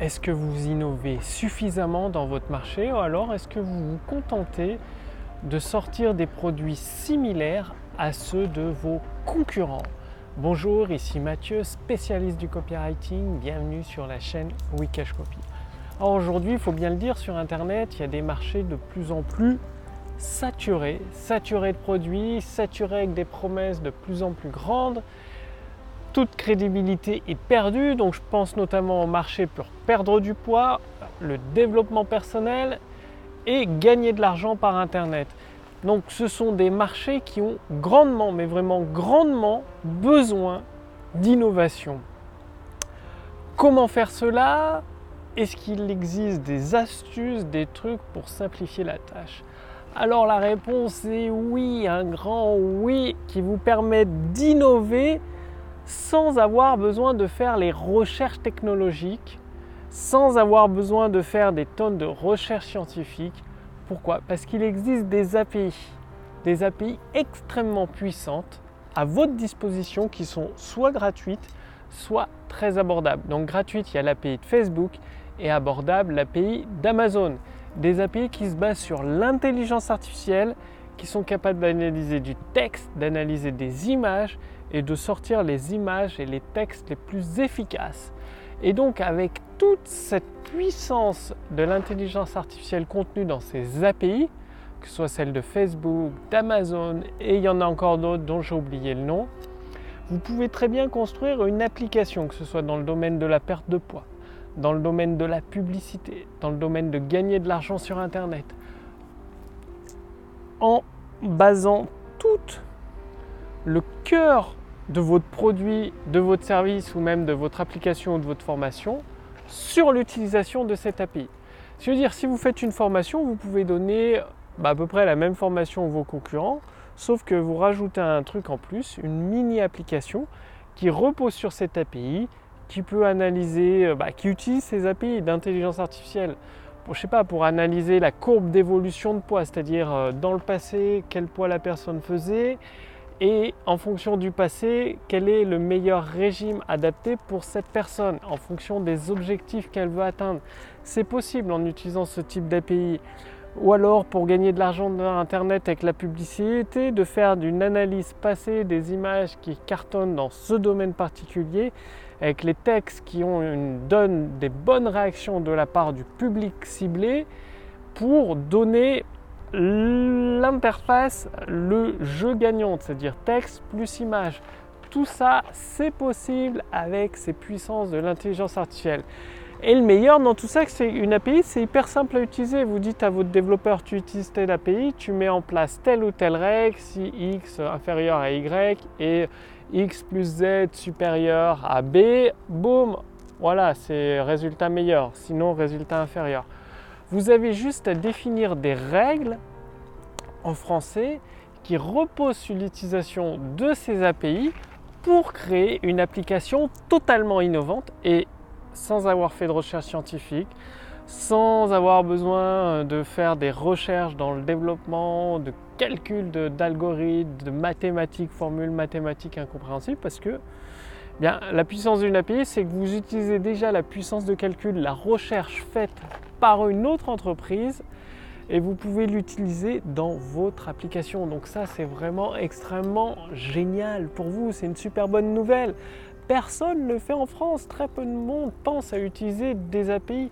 Est-ce que vous innovez suffisamment dans votre marché ou alors est-ce que vous vous contentez de sortir des produits similaires à ceux de vos concurrents? Bonjour, ici Mathieu, spécialiste du copywriting. Bienvenue sur la chaîne Wikash Copy. Alors aujourd'hui, il faut bien le dire, sur Internet, il y a des marchés de plus en plus saturés, saturés de produits, saturés avec des promesses de plus en plus grandes toute crédibilité est perdue. Donc je pense notamment au marché pour perdre du poids, le développement personnel et gagner de l'argent par Internet. Donc ce sont des marchés qui ont grandement, mais vraiment grandement besoin d'innovation. Comment faire cela? Est-ce qu'il existe des astuces, des trucs pour simplifier la tâche? Alors la réponse est oui, un grand oui qui vous permet d'innover sans avoir besoin de faire les recherches technologiques, sans avoir besoin de faire des tonnes de recherches scientifiques. Pourquoi? Parce qu'il existe des API, des API extrêmement puissantes à votre disposition qui sont soit gratuites, soit très abordables. Donc gratuite, il y a l'API de Facebook et abordable, l'API d'Amazon. Des API qui se basent sur l'intelligence artificielle, qui sont capables d'analyser du texte, d'analyser des images et de sortir les images et les textes les plus efficaces. Et donc avec toute cette puissance de l'intelligence artificielle contenue dans ces API, que ce soit celle de Facebook, d'Amazon, et il y en a encore d'autres dont j'ai oublié le nom, vous pouvez très bien construire une application, que ce soit dans le domaine de la perte de poids, dans le domaine de la publicité, dans le domaine de gagner de l'argent sur Internet, en basant le cœur de votre produit, de votre service ou même de votre application ou de votre formation sur l'utilisation de cette API. C'est-à-dire, si vous faites une formation, vous pouvez donner bah, à peu près la même formation aux vos concurrents, sauf que vous rajoutez un truc en plus, une mini application qui repose sur cette API, qui peut analyser, euh, bah, qui utilise ces API d'intelligence artificielle pour, je sais pas, pour analyser la courbe d'évolution de poids, c'est-à-dire euh, dans le passé, quel poids la personne faisait, et en fonction du passé, quel est le meilleur régime adapté pour cette personne en fonction des objectifs qu'elle veut atteindre. C'est possible en utilisant ce type d'API. Ou alors pour gagner de l'argent dans Internet avec la publicité, de faire d'une analyse passée des images qui cartonnent dans ce domaine particulier, avec les textes qui ont une, donnent des bonnes réactions de la part du public ciblé, pour donner l'interface, le jeu gagnant, c'est-à-dire texte plus image. Tout ça, c'est possible avec ces puissances de l'intelligence artificielle. Et le meilleur dans tout ça, c'est une API, c'est hyper simple à utiliser. Vous dites à votre développeur, tu utilises telle API, tu mets en place telle ou telle règle, si X inférieur à Y et X plus Z supérieur à B, boum, voilà, c'est résultat meilleur, sinon résultat inférieur. Vous avez juste à définir des règles en français qui reposent sur l'utilisation de ces API pour créer une application totalement innovante et sans avoir fait de recherche scientifique, sans avoir besoin de faire des recherches dans le développement, de calcul d'algorithmes, de, mathématiques, formules mathématiques incompréhensibles, parce que bien, la puissance d'une API, c'est que vous utilisez déjà la puissance de calcul, la recherche faite par une autre entreprise et vous pouvez l'utiliser dans votre application. Donc ça, c'est vraiment extrêmement génial pour vous. C'est une super bonne nouvelle. Personne ne le fait en France. Très peu de monde pense à utiliser des API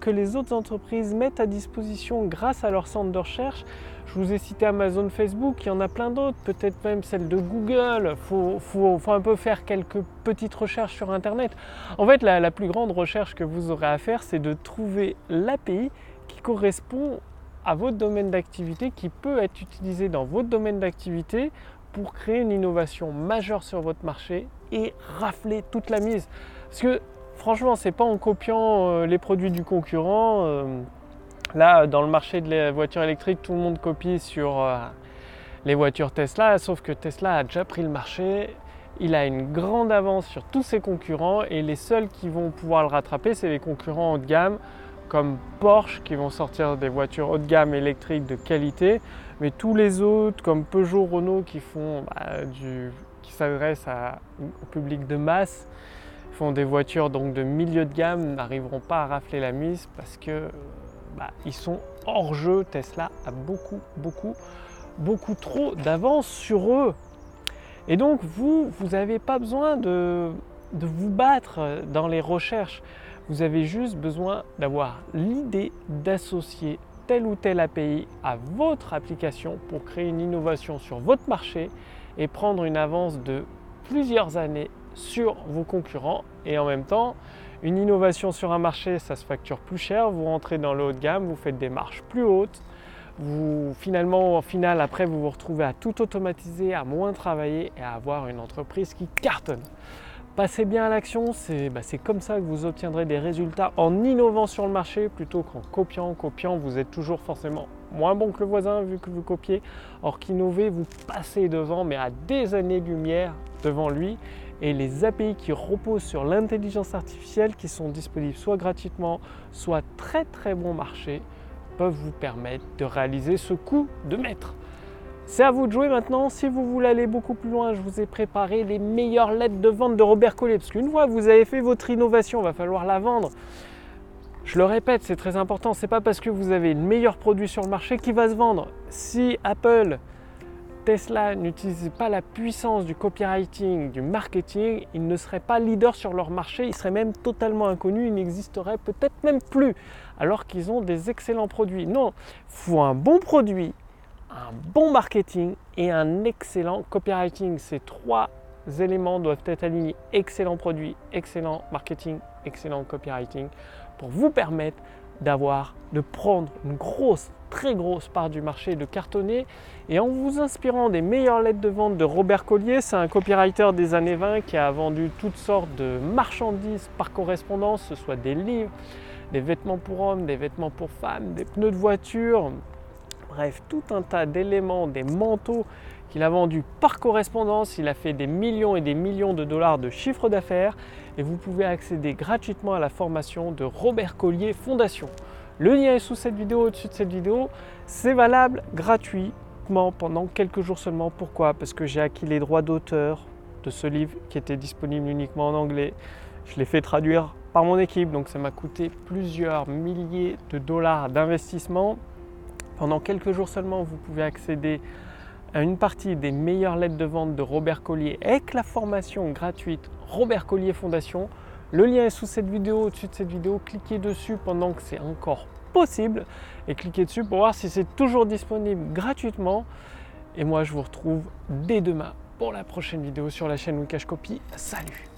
que les autres entreprises mettent à disposition grâce à leur centre de recherche. Je vous ai cité Amazon, Facebook, il y en a plein d'autres, peut-être même celle de Google. Il faut, un peu faire quelques petites recherches sur Internet. En fait, la, la plus grande recherche que vous aurez à faire, c'est de trouver l'API qui correspond à votre domaine d'activité, qui peut être utilisé dans votre domaine d'activité pour créer une innovation majeure sur votre marché et rafler toute la mise. Parce que franchement, c'est pas en copiant euh, les produits du concurrent. Euh, là, dans le marché de la voiture électrique, tout le monde copie sur euh, les voitures Tesla, sauf que Tesla a déjà pris le marché. Il a une grande avance sur tous ses concurrents et les seuls qui vont pouvoir le rattraper, c'est les concurrents haut de gamme comme Porsche qui vont sortir des voitures haut de gamme électriques de qualité, mais tous les autres comme Peugeot, Renault qui bah, qui s'adressent au public de masse, des voitures donc de milieu de gamme n'arriveront pas à rafler la mise parce que bah, ils sont hors jeu. Tesla a beaucoup, beaucoup, beaucoup trop d'avance sur eux. Et donc vous, vous n'avez pas besoin de, de vous battre dans les recherches. Vous avez juste besoin d'avoir l'idée d'associer tel ou tel API à votre application pour créer une innovation sur votre marché et prendre une avance de plusieurs années sur vos concurrents et en même temps une innovation sur un marché ça se facture plus cher vous rentrez dans le haut de gamme vous faites des marges plus hautes vous finalement au final après vous vous retrouvez à tout automatiser à moins travailler et à avoir une entreprise qui cartonne Passez bien à l'action, bah, c'est comme ça que vous obtiendrez des résultats en innovant sur le marché plutôt qu'en copiant, copiant. Vous êtes toujours forcément moins bon que le voisin vu que vous copiez. Or qu'innover, vous passez devant, mais à des années-lumière devant lui. Et les API qui reposent sur l'intelligence artificielle, qui sont disponibles soit gratuitement, soit très très bon marché, peuvent vous permettre de réaliser ce coup de maître. C'est à vous de jouer maintenant. Si vous voulez aller beaucoup plus loin, je vous ai préparé les meilleures lettres de vente de Robert Collier. Parce qu'une fois que vous avez fait votre innovation, il va falloir la vendre. Je le répète, c'est très important. C'est pas parce que vous avez le meilleur produit sur le marché qui va se vendre. Si Apple, Tesla n'utilisent pas la puissance du copywriting, du marketing, ils ne seraient pas leaders sur leur marché. Ils seraient même totalement inconnus. Ils n'existeraient peut-être même plus. Alors qu'ils ont des excellents produits. Non, faut un bon produit un bon marketing et un excellent copywriting. Ces trois éléments doivent être alignés. Excellent produit, excellent marketing, excellent copywriting pour vous permettre d'avoir, de prendre une grosse, très grosse part du marché, de cartonner. Et en vous inspirant des meilleures lettres de vente de Robert Collier, c'est un copywriter des années 20 qui a vendu toutes sortes de marchandises par correspondance, ce soit des livres, des vêtements pour hommes, des vêtements pour femmes, des pneus de voiture, bref, tout un tas d'éléments, des manteaux qu'il a vendus par correspondance. Il a fait des millions et des millions de dollars de chiffre d'affaires et vous pouvez accéder gratuitement à la formation de Robert Collier Fondation. Le lien est sous cette vidéo, au-dessus de cette vidéo. C'est valable gratuitement pendant quelques jours seulement. Pourquoi? Parce que j'ai acquis les droits d'auteur de ce livre qui était disponible uniquement en anglais. Je l'ai fait traduire par mon équipe, donc ça m'a coûté plusieurs milliers de dollars d'investissement pendant quelques jours seulement, vous pouvez accéder à une partie des meilleures lettres de vente de Robert Collier avec la formation gratuite Robert Collier Fondation. Le lien est sous cette vidéo, au-dessus de cette vidéo. Cliquez dessus pendant que c'est encore possible et cliquez dessus pour voir si c'est toujours disponible gratuitement. Et moi, je vous retrouve dès demain pour la prochaine vidéo sur la chaîne Wikash Copy. Salut